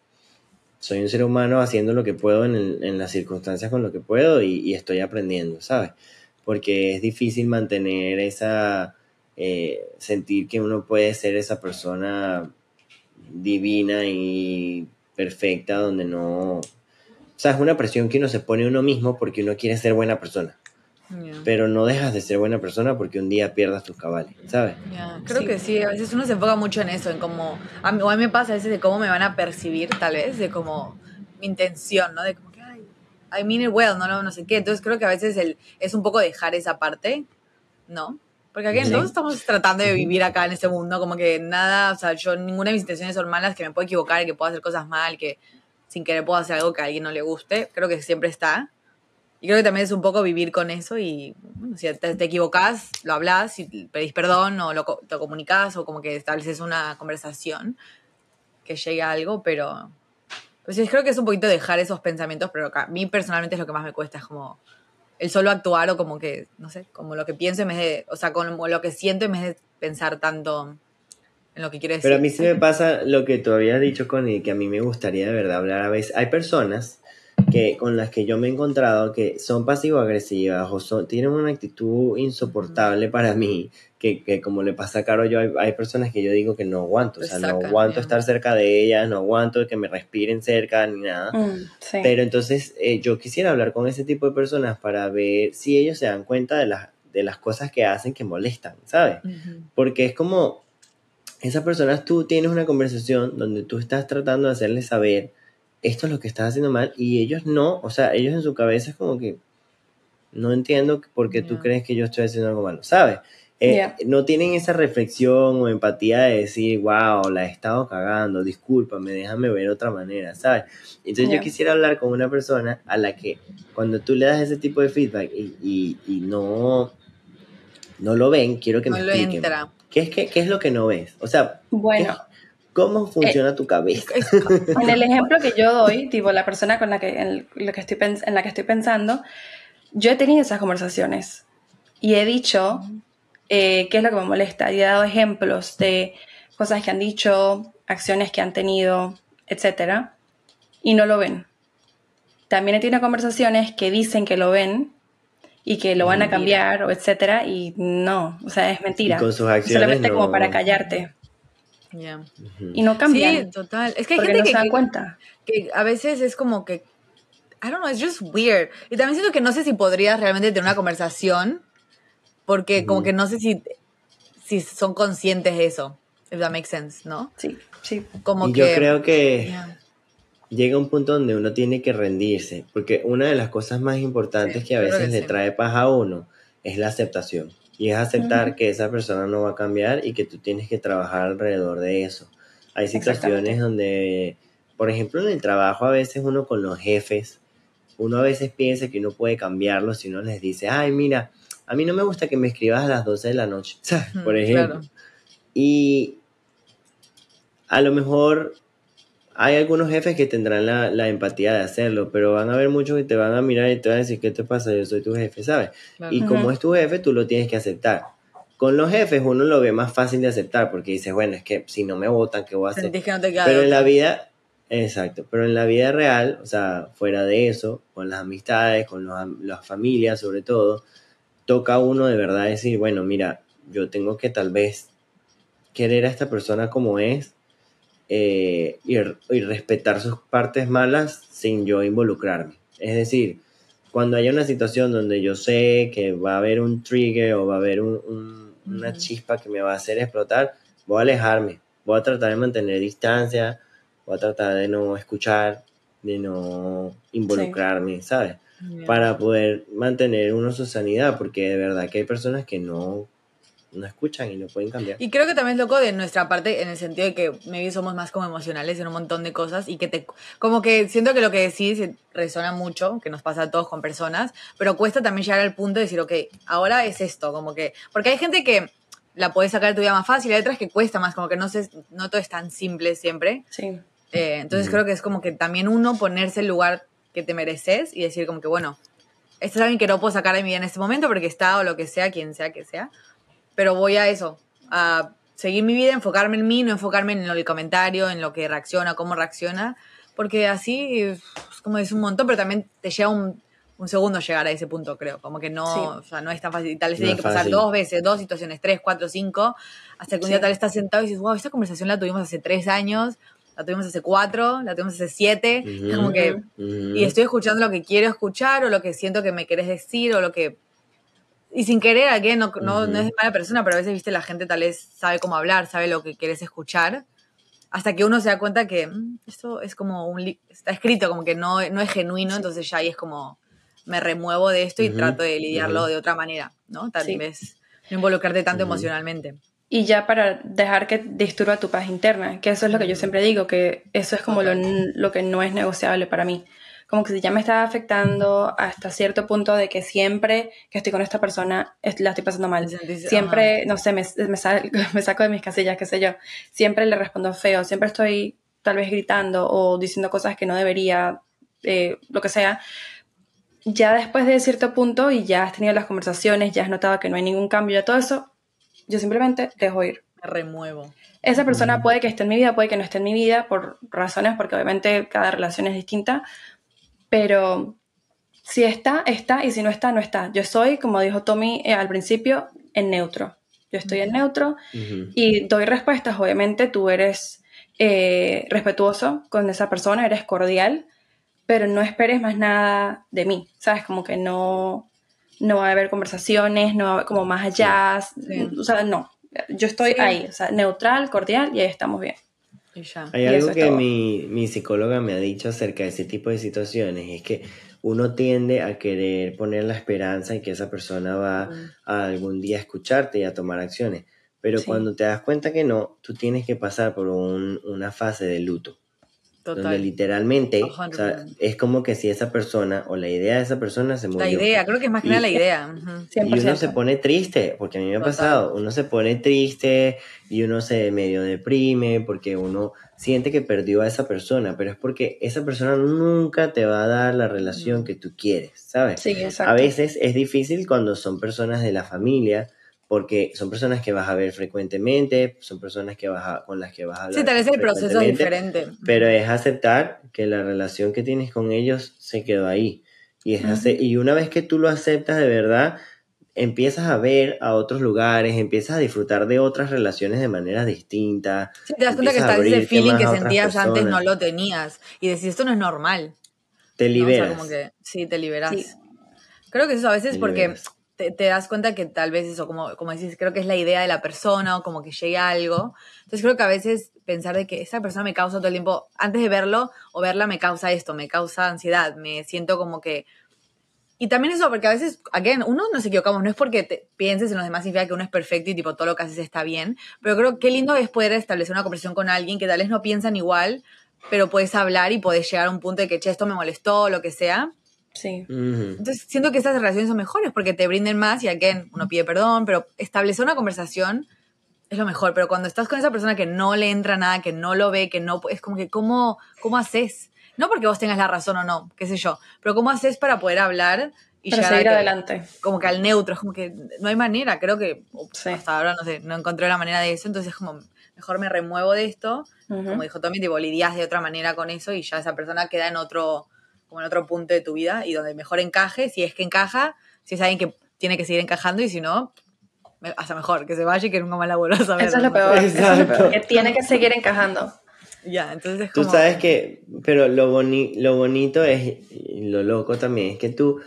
soy un ser humano haciendo lo que puedo en, en las circunstancias con lo que puedo y, y estoy aprendiendo, ¿sabes? porque es difícil mantener esa, eh, sentir que uno puede ser esa persona divina y perfecta donde no... O sea, es una presión que uno se pone uno mismo porque uno quiere ser buena persona. Pero no dejas de ser buena persona porque un día pierdas tus cabales, ¿sabes? Creo que sí, a veces uno se enfoca mucho en eso, en cómo, a mí, me pasa a veces de cómo me van a percibir, tal vez, de como mi intención, ¿no? De como que, ay, I mean it well, no, no, no sé qué. Entonces creo que a veces el, es un poco dejar esa parte, ¿no? Porque aquí todos estamos tratando de vivir acá en este mundo, como que nada, o sea, yo ninguna de mis intenciones son malas, que me puedo equivocar, que puedo hacer cosas mal, que sin querer puedo hacer algo que a alguien no le guste. Creo que siempre está. Y creo que también es un poco vivir con eso y bueno, si te, te equivocas, lo hablas y pedís perdón o lo, te comunicas o como que estableces una conversación que llegue a algo, pero pues sí, creo que es un poquito dejar esos pensamientos, pero a mí personalmente es lo que más me cuesta, es como el solo actuar o como que, no sé, como lo que pienso en vez de, o sea, como lo que siento en vez de pensar tanto en lo que quiero decir. Pero a mí sí me pasa lo que tú habías dicho, Connie, que a mí me gustaría de verdad hablar a veces. Hay personas que con las que yo me he encontrado que son pasivo-agresivas o son, tienen una actitud insoportable para mí, que, que, como le pasa a Caro, yo hay, personas que yo digo que no aguanto, o sea, no aguanto estar cerca de ellas, no aguanto que me respiren cerca ni nada. Mm, Pero entonces eh, yo quisiera hablar con ese tipo de personas para ver si ellos se dan cuenta de, las de las cosas que hacen que molestan, ¿sabes? Porque es como, esas personas, tú tienes una conversación donde tú estás tratando de hacerles saber esto es lo que estás haciendo mal y ellos no, o sea, ellos en su cabeza es como que no entiendo por qué tú crees que yo estoy haciendo algo malo, ¿sabes? Eh, no tienen esa reflexión o empatía de decir, wow, la he estado cagando, discúlpame, déjame ver otra manera, ¿sabes? Entonces yo quisiera hablar con una persona a la que cuando tú le das ese tipo de feedback y, y, no, no lo ven, quiero que me expliquen. ¿Qué es, qué, ¿Qué es lo que no ves? O sea, bueno. ¿Cómo funciona tu cabeza? En el ejemplo que yo doy, tipo la persona con la que, en, lo que estoy, en la que estoy pensando, yo he tenido esas conversaciones y he dicho eh, qué es lo que me molesta y he dado ejemplos de cosas que han dicho, acciones que han tenido, etc. Y no lo ven. También he tenido conversaciones que dicen que lo ven y que lo van a cambiar, o etcétera, y no, o sea, es mentira. con sus acciones Solamente como para callarte. Y no cambian. Sí, total. Es que hay gente no que, se dan cuenta. que a veces es como que, I don't know, it's just weird. Y también siento que no sé si podrías realmente tener una conversación, porque como que no sé si, si son conscientes de eso, if that makes sense, ¿no? Sí, sí. Como y que, yo creo que llega un punto donde uno tiene que rendirse, porque una de las cosas más importantes que a veces le trae paz a uno es la aceptación. Y es aceptar que esa persona no va a cambiar y que tú tienes que trabajar alrededor de eso. Hay situaciones donde, por ejemplo, en el trabajo a veces uno con los jefes, uno a veces piensa que uno puede cambiarlo si uno les dice, ay, mira, a mí no me gusta que me escribas a las 12 de la noche, por ejemplo. Y a lo mejor hay algunos jefes que tendrán la, empatía de hacerlo, pero van a haber muchos que te van a mirar y te van a decir, ¿qué te pasa? Yo soy tu jefe, ¿sabes? Y como es tu jefe, tú lo tienes que aceptar. Con los jefes uno lo ve más fácil de aceptar porque dices, bueno, es que si no me votan, ¿qué voy a hacer? pero en la vida, exacto, pero en la vida real, o sea, fuera de eso, con las amistades, con las familias sobre todo, toca a uno de verdad decir, bueno, mira, yo tengo que tal vez querer a esta persona como es, eh, y, respetar sus partes malas sin yo involucrarme. Es decir, cuando haya una situación donde yo sé que va a haber un trigger o va a haber una chispa que me va a hacer explotar, voy a alejarme, voy a tratar de mantener distancia, voy a tratar de no escuchar, de no involucrarme, ¿sabes? Para poder mantener uno su sanidad, porque de verdad que hay personas que no no escuchan y no pueden cambiar. Y creo que también es loco de nuestra parte en el sentido de que maybe somos más como emocionales en un montón de cosas y que te como que siento que lo que decís resuena mucho, que nos pasa a todos con personas, pero cuesta también llegar al punto de decir, ok, ahora es esto, como que porque hay gente que la puede sacar de tu vida más fácil, y hay otras que cuesta más, como que no sé, no todo es tan simple siempre. Sí. Eh, entonces creo que es como que también uno ponerse el lugar que te mereces y decir como que bueno, esto es alguien que no puedo sacar de mi vida en este momento porque está o lo que sea, quien sea que sea pero voy a eso, a seguir mi vida, enfocarme en mí, no enfocarme en el comentario, en lo que reacciona, cómo reacciona, porque así es como es un montón, pero también te lleva un, segundo llegar a ese punto, creo, como que no, o sea, no es tan fácil, tal vez tiene que pasar dos veces, dos situaciones, tres, cuatro, cinco, hasta que un día tal vez estás sentado y dices, wow, esta conversación la tuvimos hace tres años, la tuvimos hace cuatro, la tuvimos hace siete, como que, y estoy escuchando lo que quiero escuchar o lo que siento que me querés decir o lo que y sin querer, a no, no, no, es mala persona, pero a veces, viste, la gente tal vez sabe cómo hablar, sabe lo que quieres escuchar. hasta que uno se da cuenta que mm, esto es como un... Está escrito como que no, no es genuino, entonces ya ahí es como me remuevo de esto y trato de lidiarlo de otra manera, ¿no? Tal vez no involucrarte tanto emocionalmente. Y ya para dejar que disturba tu paz interna, que eso es lo que yo siempre digo, que eso es como lo, lo, que no es negociable para mí. Como que si ya me está afectando hasta cierto punto de que siempre que estoy con esta persona la estoy pasando mal. Siempre, no sé, me, me, me, saco de mis casillas, qué sé yo. Siempre le respondo feo, siempre estoy tal vez gritando o diciendo cosas que no debería, eh, lo que sea ya después de cierto punto y ya has tenido las conversaciones, ya has notado que no hay ningún cambio, ya todo eso, yo simplemente dejo ir. Me remuevo. Esa persona puede que esté en mi vida, puede que no esté en mi vida por razones, porque obviamente cada relación es distinta, pero si está, está, y si no está, no está. Yo soy, como dijo Tommy eh, al principio, en neutro. Yo estoy en neutro y doy respuestas. Obviamente tú eres eh, respetuoso con esa persona, eres cordial, pero no esperes más nada de mí, ¿sabes? Como que no, no va a haber conversaciones, no va a haber como más allá, o sea, no, yo estoy ahí, o sea, neutral, cordial y ahí estamos bien. Hay algo que mi, mi, psicóloga me ha dicho acerca de ese tipo de situaciones, es que uno tiende a querer poner la esperanza en que esa persona va a algún día escucharte y a tomar acciones, pero cuando te das cuenta que no, tú tienes que pasar por un, una fase de luto. Donde literalmente es como que si esa persona o la idea de esa persona se murió. La idea, creo que es más que nada la idea. Y uno se pone triste, porque a mí me ha pasado, uno se pone triste y uno se medio deprime porque uno siente que perdió a esa persona, pero es porque esa persona nunca te va a dar la relación que tú quieres, ¿sabes? Sí, exacto. A veces es difícil cuando son personas de la familia porque son personas que vas a ver frecuentemente, son personas que vas con las que vas a hablar. Sí, tal vez el proceso es diferente. Pero es aceptar que la relación que tienes con ellos se quedó ahí. Y, es y una vez que tú lo aceptas de verdad, empiezas a ver a otros lugares, empiezas a disfrutar de otras relaciones de manera distinta. Sí, te das cuenta que está ese feeling que sentías antes no lo tenías. Y decís, esto no es normal. Te liberas. como que, sí, te liberas. Creo que eso a veces porque te, das cuenta que tal vez eso, como, como decís, creo que es la idea de la persona o como que llegue algo. Entonces creo que a veces pensar de que esa persona me causa todo el tiempo, antes de verlo o verla me causa esto, me causa ansiedad, me siento como que... Y también eso, porque a veces, again, uno nos equivocamos, no es porque te pienses en los demás significa que uno es perfecto y tipo todo lo que haces está bien, pero creo que lindo es poder establecer una conversación con alguien que tal vez no piensan igual, pero puedes hablar y puedes llegar a un punto de que, che, esto me molestó, lo que sea, Sí. Entonces siento que esas relaciones son mejores porque te brinden más y again, uno pide perdón, pero establecer una conversación es lo mejor. Pero cuando estás con esa persona que no le entra nada, que no lo ve, que no, es como que, ¿cómo, cómo haces? No porque vos tengas la razón o no, qué sé yo, pero ¿cómo haces para poder hablar y para seguir adelante? Como que al neutro, es como que no hay manera, creo que hasta ahora no sé, no encontré la manera de eso, entonces como mejor me remuevo de esto, como dijo Tommy, tipo lidias de otra manera con eso y ya esa persona queda en otro como en otro punto de tu vida y donde mejor encaje, si es que encaja, si es alguien que tiene que seguir encajando y si no, hasta mejor, que se vaya y que nunca más la vuelvas a ver. Eso es lo peor, que tiene que seguir encajando. Ya, entonces Tú sabes que, pero lo, boni lo bonito es, lo loco también, es que tú,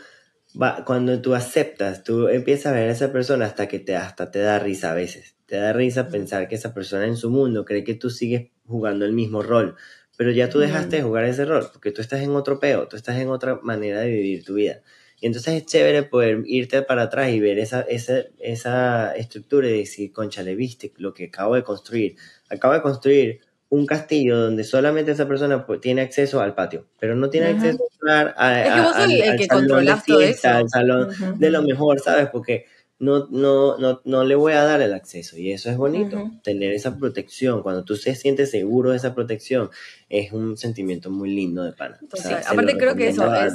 va, cuando tú aceptas, tú empiezas a ver a esa persona hasta que te, hasta te da risa a veces. Te da risa pensar que esa persona en su mundo cree que tú sigues jugando el mismo rol pero ya tú dejaste de jugar ese rol, porque tú estás en otro peo, tú estás en otra manera de vivir tu vida. Y entonces es chévere poder irte para atrás y ver esa, esa, esa estructura y decir, concha, le viste lo que acabo de construir. Acabo de construir un castillo donde solamente esa persona tiene acceso al patio, pero no tiene acceso a, a, es que vos el, el que salón de fiesta, al salón de lo mejor, ¿sabes? Porque no, no, no, no le voy a dar el acceso. Y eso es bonito, tener esa protección. Cuando tú te sientes seguro de esa protección, es un sentimiento muy lindo de pana. aparte creo que eso es,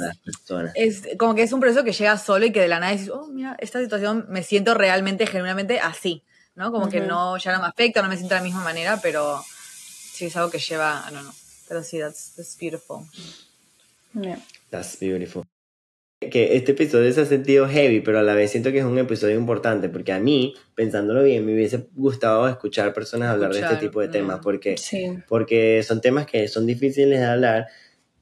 es, como que es un proceso que llega solo y que de la nada dices, oh, mira, esta situación me siento realmente, genuinamente así, ¿no? Como que no, ya no me afecta, no me siento de la misma manera, pero sí es algo que lleva, no, no. Pero sí, that's, that's beautiful. Yeah. That's beautiful que este episodio se ha sentido heavy, pero a la vez siento que es un episodio importante, porque a mí, pensándolo bien, me hubiese gustado escuchar personas hablar de este tipo de temas, porque, porque son temas que son difíciles de hablar,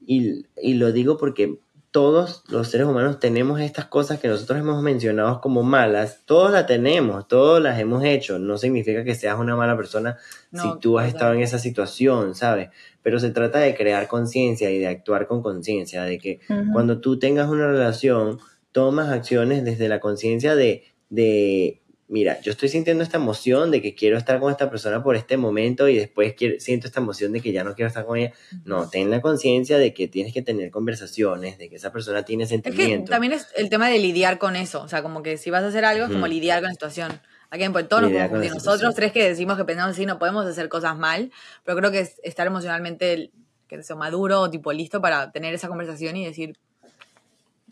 y, y lo digo porque todos los seres humanos tenemos estas cosas que nosotros hemos mencionado como malas, todos las tenemos, todos las hemos hecho, no significa que seas una mala persona si tú has estado en esa situación, ¿sabes? Pero se trata de crear conciencia y de actuar con conciencia, de que cuando tú tengas una relación, tomas acciones desde la conciencia de, de mira, yo estoy sintiendo esta emoción de que quiero estar con esta persona por este momento y después siento esta emoción de que ya no quiero estar con ella. No, ten la conciencia de que tienes que tener conversaciones, de que esa persona tiene sentimientos. Es que también es el tema de lidiar con eso, o sea, como que si vas a hacer algo es como lidiar con la situación. Aquí en Puerto nos nosotros tres que decimos que pensamos así no podemos hacer cosas mal, pero creo que es estar emocionalmente que sea maduro o tipo listo para tener esa conversación y decir,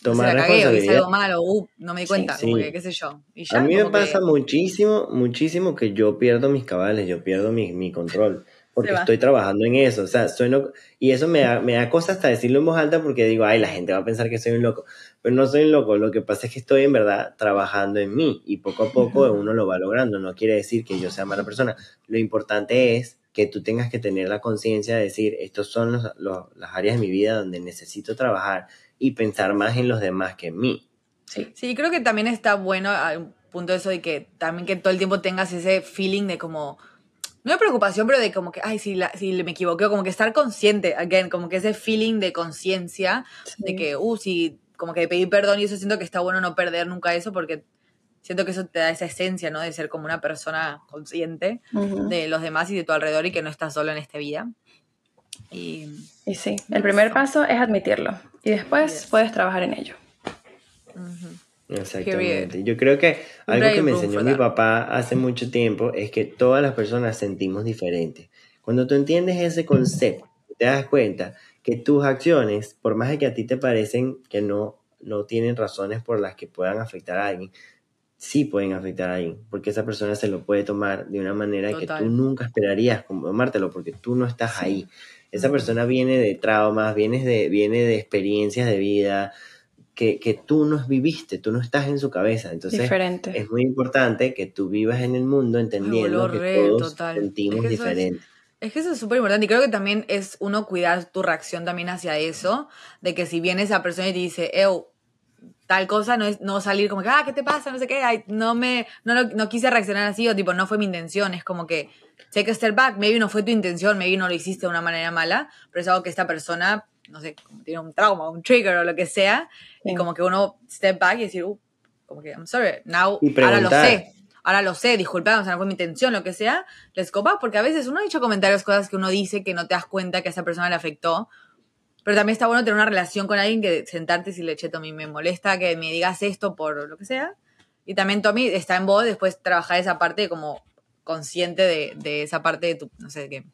tomar cagué, o hice algo malo, uh, no me di cuenta, como que, qué sé yo. a mí me pasa muchísimo, muchísimo que yo pierdo mis cabales, yo pierdo mi, mi control, porque estoy trabajando en eso, o sea, soy y eso me da, me da cosa hasta decirlo en voz alta porque digo, ay, la gente va a pensar que soy un loco, pero no soy un loco, lo que pasa es que estoy en verdad trabajando en mí y poco a poco uno lo va logrando, no quiere decir que yo sea mala persona, lo importante es que tú tengas que tener la conciencia de decir, estos son los, las áreas de mi vida donde necesito trabajar y pensar más en los demás que en mí. Sí, sí, creo que también está bueno a un punto eso de que también que todo el tiempo tengas ese feeling de como, no de preocupación, pero de como que, ay, si, la, si me equivoqué, como que estar consciente, again, como que ese feeling de conciencia, de que, uh, si, como que pedir perdón y eso siento que está bueno no perder nunca eso porque siento que eso te da esa esencia, ¿no? De ser como una persona consciente de los demás y de tu alrededor y que no estás solo en esta vida. Y, sí, el primer paso es admitirlo y después puedes trabajar en ello. Exactamente. Yo creo que algo que me enseñó mi papá hace mucho tiempo es que todas las personas sentimos diferente. Cuando tú entiendes ese concepto, te das cuenta que tus acciones, por más de que a ti te parecen que no, no tienen razones por las que puedan afectar a alguien, sí pueden afectar a alguien, porque esa persona se lo puede tomar de una manera que tú nunca esperarías tomártelo, porque tú no estás ahí. Esa persona viene de traumas, viene de, viene de experiencias de vida que, que, tú no viviste, tú no estás en su cabeza. Entonces es muy importante que tú vivas en el mundo entendiendo que todos sentimos diferente. Es, que eso es súper importante y creo que también es uno cuidar tu reacción también hacia eso, de que si viene esa persona y te dice, eu, tal cosa, no es no salir como que, ah, ¿qué te pasa? No sé qué, no me, no, no quise reaccionar así o tipo, no fue mi intención, es como que take a step back, maybe no fue tu intención, maybe no lo hiciste de una manera mala, pero es algo que esta persona, no sé, como tiene un trauma, un trigger o lo que sea, y como que uno step back y decir, uh, como que, I'm sorry, now, ahora lo sé, ahora lo sé, disculpa, o sea, no fue mi intención, lo que sea, les copa, porque a veces uno ha dicho comentarios, cosas que uno dice que no te das cuenta que a esa persona le afectó, pero también está bueno tener una relación con alguien que sentarte y decirle, che, Tommy, me molesta que me digas esto por lo que sea. Y también, Tommy, está en vos después trabajar esa parte como consciente de, de esa parte de tu, no sé, de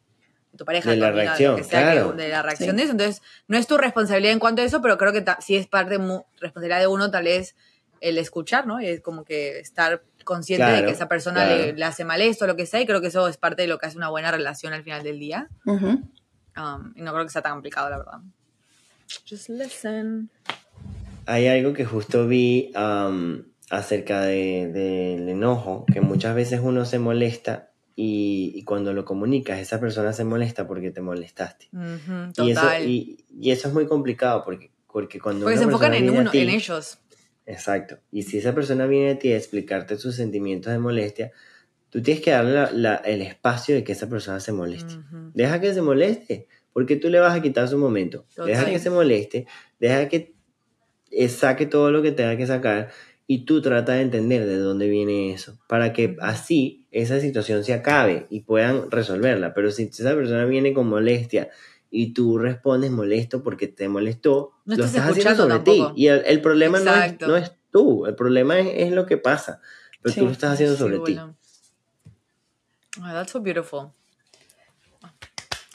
tu pareja. De la reacción, claro. de la reacción de eso. Entonces, no es tu responsabilidad en cuanto a eso, pero creo que sí es parte de responsabilidad de uno, tal vez, el escuchar, ¿no? Y es como que estar consciente de que esa persona le, hace mal esto, lo que sea, y creo que eso es parte de lo que hace una buena relación al final del día. Um, y no creo que sea tan complicado, la verdad. Just listen. Hay algo que justo vi um, acerca del de, enojo, que muchas veces uno se molesta y, cuando lo comunicas, esa persona se molesta porque te molestaste. y, eso, y, eso, es muy complicado porque, porque cuando... Porque se enfocan en, uno, en ellos. Exacto. Y si esa persona viene a ti a explicarte sus sentimientos de molestia, tú tienes que darle el espacio de que esa persona se moleste. Deja que se moleste, porque tú le vas a quitar su momento. Deja que se moleste, deja que saque todo lo que tenga que sacar y tú trata de entender de dónde viene eso, para que así esa situación se acabe y puedan resolverla. Pero si esa persona viene con molestia y tú respondes molesto porque te molestó, lo estás haciendo sobre ti. Y el, problema no es, no es, tú, el problema es, lo que pasa, pero tú lo estás haciendo sobre ti. Oh, that's so beautiful.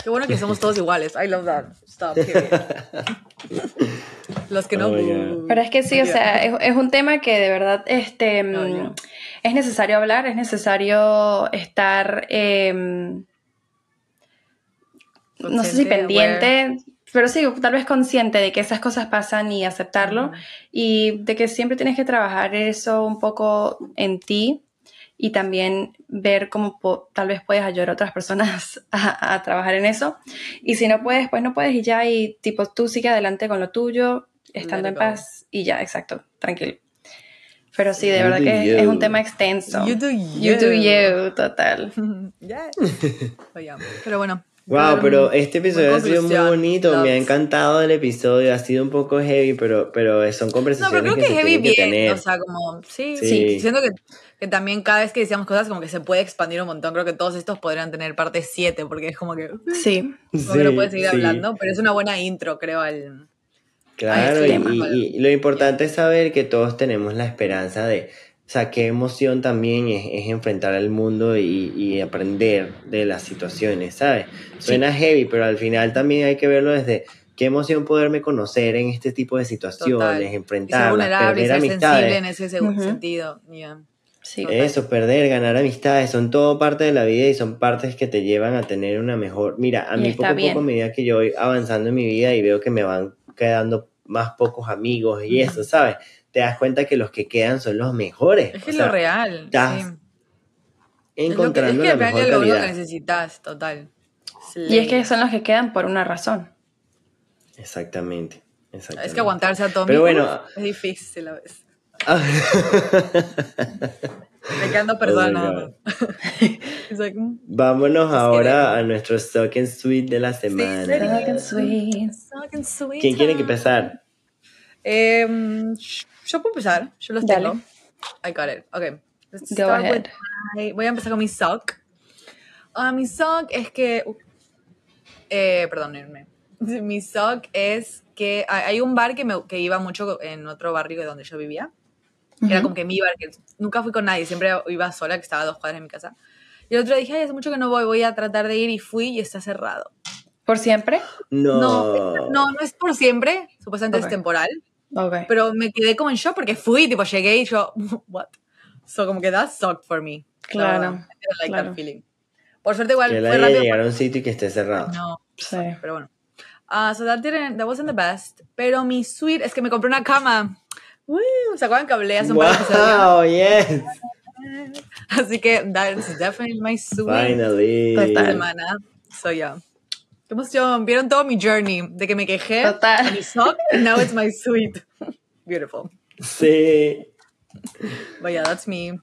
Qué bueno que somos todos iguales. I love that. Stop. Los que no. Oh, Pero es que sí, o sea, es, un tema que de verdad este, es necesario hablar, es necesario estar, em, no sé si pendiente, pero sí, tal vez consciente de que esas cosas pasan y aceptarlo y de que siempre tienes que trabajar eso un poco en ti y también ver cómo tal vez puedes ayudar a otras personas a, trabajar en eso. Y si no puedes, pues no puedes y ya, y tipo tú sigue adelante con lo tuyo, estando en paz y ya, exacto, tranquilo. Pero sí, de You verdad do que es, you. es un tema extenso. You do You do you, total. Yes. Pero bueno. Wow, pero este episodio ha sido muy bonito, me ha encantado el episodio, ha sido un poco heavy, pero, pero son No, conversaciones pero creo que, que heavy que bien, tener. o sea, como, sí, Sí. sí, siento que, que también cada vez que decíamos cosas como que se puede expandir un montón, creo que todos estos podrían tener parte 7, porque es como que, como Sí, que no puedes seguir sí. hablando, pero es una buena intro, creo, al... Claro, y, sí, y- bueno. y lo importante es saber que todos tenemos la esperanza de, o sea, qué emoción también es, es enfrentar al mundo y, y aprender de las situaciones, ¿sabes? Suena heavy, pero al final también hay que verlo desde qué emoción poderme conocer en este tipo de situaciones, Total. Y ser enfrentarlas, vulnerable y perder ser sensible amistades. en ese Ujú. sentido. yeah. sí. Total. Eso, perder, ganar amistades, son todo parte de la vida y son partes que te llevan a tener una mejor... Mira, a Y mí poco a poco, a medida que yo voy avanzando en mi vida y veo que me van quedando más pocos amigos y eso, ¿sabes? Te das cuenta que los que quedan son los mejores. Es o que es sea, lo real, estás sí. Es, lo que, es encontrando que la mejor es lo único que calidad. necesitas, total. Y es que son los que quedan por una razón. Exactamente, exactamente. Es que aguantarse a todo Pero bueno. es difícil a veces. Ah. Me quedando Oh Es mm, Vámonos que- ahora a nuestro stock and sweet de la semana. Dark and sweet. fucking sweet ¿Quién quiere que empezar? Em, sh- yo puedo empezar, yo los Dale. tengo. I got it. Okay. Let's Go start ahead. with my- voy a empezar con mi sock. Ah, mi sock es que. uh, eh, perdónenme. Mi sock es que hay hay un bar que, me, que iba mucho en otro barrio de donde yo vivía. Era como que mi bar, que nunca fui con nadie, siempre iba sola, que estaba a dos cuadras de mi casa. Y el otro día dije, ay, hace mucho que no voy, voy a tratar de ir y fui y está cerrado. ¿Por siempre? No. No, no, no es por siempre, supuestamente Ok. es temporal. Ok. Pero me quedé como en shock porque fui, tipo, llegué y yo, what? So, como que that sucked for me. Claro, No, I didn't like claro. that feeling. Por suerte igual Que fue la rápido. llegar a un sitio y que esté cerrado. No, Sí. pero bueno. Ah, so that didn't, that wasn't the best. Pero mi suite es que me compré una cama. Woo, ¿Se acuerdan que hablé hace un par de episodios? Wow, yes. Así que that's definitely my suite Finally. esta Total. semana. So yeah. Qué emoción. Vieron todo mi journey de que me quejé. Total. Mi sock, and now it's my suite. Beautiful. Sí. But yeah, that's me.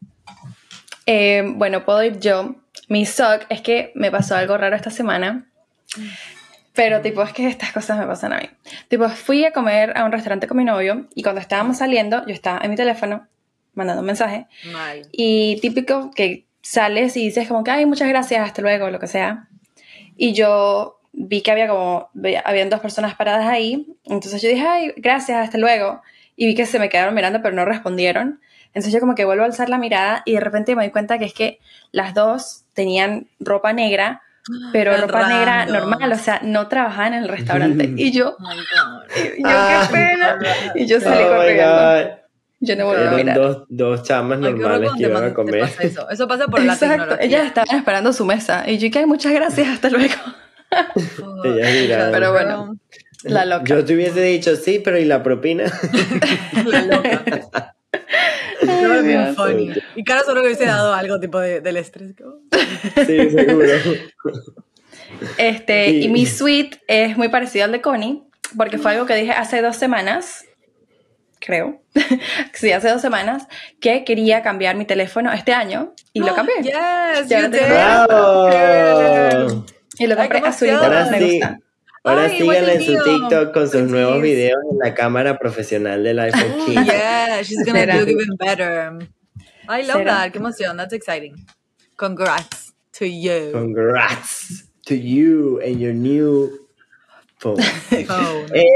Eh, bueno, puedo ir yo. Mi sock es que me pasó algo raro esta semana. Pero tipo, es que estas cosas me pasan a mí. Tipo, fui a comer a un restaurante con mi novio y cuando estábamos saliendo, yo estaba en mi teléfono mandando un mensaje Mal. y típico que sales y dices como que, ay, muchas gracias, hasta luego, lo que sea. Y yo vi que había como, habían dos personas paradas ahí, entonces yo dije, ay, gracias, hasta luego. Y vi que se me quedaron mirando, pero no respondieron. Entonces yo como que vuelvo a alzar la mirada y de repente me doy cuenta que es que las dos tenían ropa negra, pero ropa negra random. normal, o sea, no trabajaban en el restaurante. Y yo, Oh yo, Ah. qué pena. Y yo salí Oh my corriendo. Yo no volví a mirar. dos, dos chamas Ay, normales que iban a comer. pasa eso. Eso pasa por la Exacto, tecnología. ellas estaban esperando su mesa. Y yo, que muchas gracias, hasta luego. Oh, Ellas. Pero bueno. La loca. Yo te hubiese dicho, sí, pero ¿y la propina? La loca. Have been funny. Y Cara solo que hubiese dado algo tipo de, del estrés. como- sí, seguro. Este, Y- y mi suite es muy parecido al de Connie, porque fue algo que dije hace dos semanas, creo, sí, hace dos semanas, que quería cambiar mi teléfono este año y lo cambié. Yes, Ya you lo tengo. did. ¡Bravo! Y lo Ay, compré qué azulito. Ahora me sí. gusta. Ahora Ay, síganle en su. TikTok con sus nuevos videos en la cámara profesional del iPhone 15. Yeah, she's gonna Será. do even better. I love Será. that. Qué emoción. That's exciting. Congrats to you. Congrats to you and your new phone. Oh, Eh,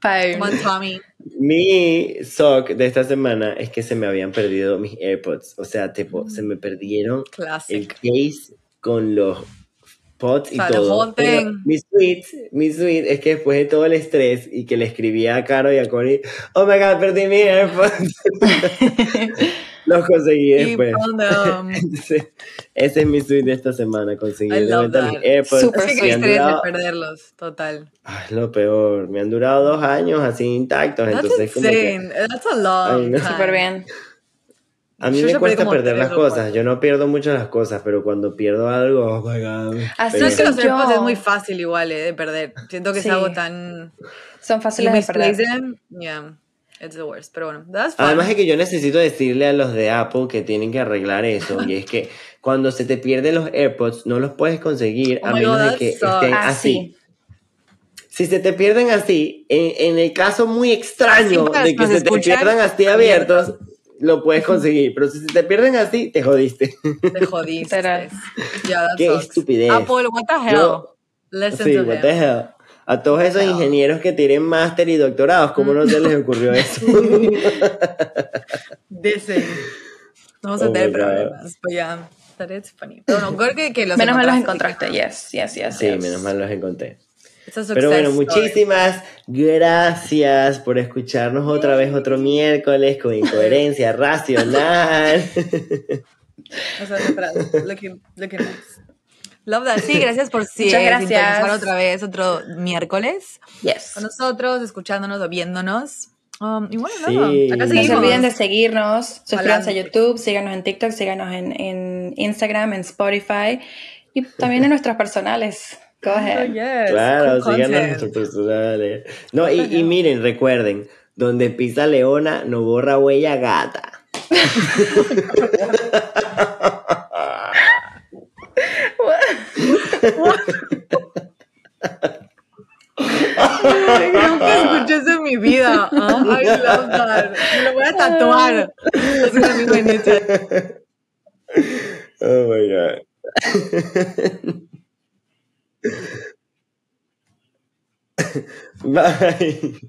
Fine. come on, Tommy. Mi shock de esta semana es que se me habían perdido mis AirPods. O sea, tipo, se me perdieron el Classic. case con los pods y todo. Pero mi suite, mi suite es que después de todo el estrés y que le escribía a Caro y a Connie, oh my god, perdí mis AirPods. los conseguí después. ese es mi suite de esta semana, conseguir I de love vuelta mis that. AirPods. Super Es que de perderlos. Total. Ay, lo peor, me han durado dos años así intactos, That's entonces como que... insane. That's a long Ay, no. Súper bien. A mí Yo me cuesta perder las cosas. Yo no pierdo mucho las cosas, pero cuando pierdo algo, oh my god. Así es que los AirPods es muy fácil igual eh, de perder. Siento que Sí. es algo tan... Son fáciles de perder. them, yeah, it's the worst. Pero bueno, that's fine. Además de que yo necesito decirle a los de Apple que tienen que arreglar eso, y es que cuando se te pierden los AirPods no los puedes conseguir Oh a menos God, de que sucks. estén Ah, así. Si se te pierden así, en, en el caso muy extraño para de que se te pierdan así abiertos, lo puedes conseguir, pero si se te pierden así, te jodiste. Te jodiste. Yeah, Qué sucks. estupidez. Apple, what the hell? Yo- Listen Sí, to what them. the hell. A todos esos ingenieros que tienen máster y doctorados, ¿cómo no se les ocurrió eso? Dicen. Vamos a Oh tener problemas. No, creo que, que los Menos mal los encontraste. yes, yes, yes. sí, yes. menos mal los encontré. A Pero bueno, muchísimas gracias por escucharnos otra vez otro miércoles con incoherencia racional. La frase. Looking, looking nice. Love that. Sí, gracias por sí, Muchas gracias. otra vez otro miércoles Yes. con nosotros, escuchándonos o viéndonos. Um, y bueno, Sí. nada, acá No No se olviden de seguirnos, suscríbanse a. YouTube, síganos en TikTok, síganos en, en Instagram, en Spotify y también en nuestras personales. Go Oh, ahead. yes, claro, cool síganos content. nuestros personales. No, y, y miren, recuerden, donde pisa leona no borra huella gata. Ay, Nunca escuché eso en mi vida. Ah, I love that. Me lo voy a tatuar. Es misma nicha. Oh my god. Bye.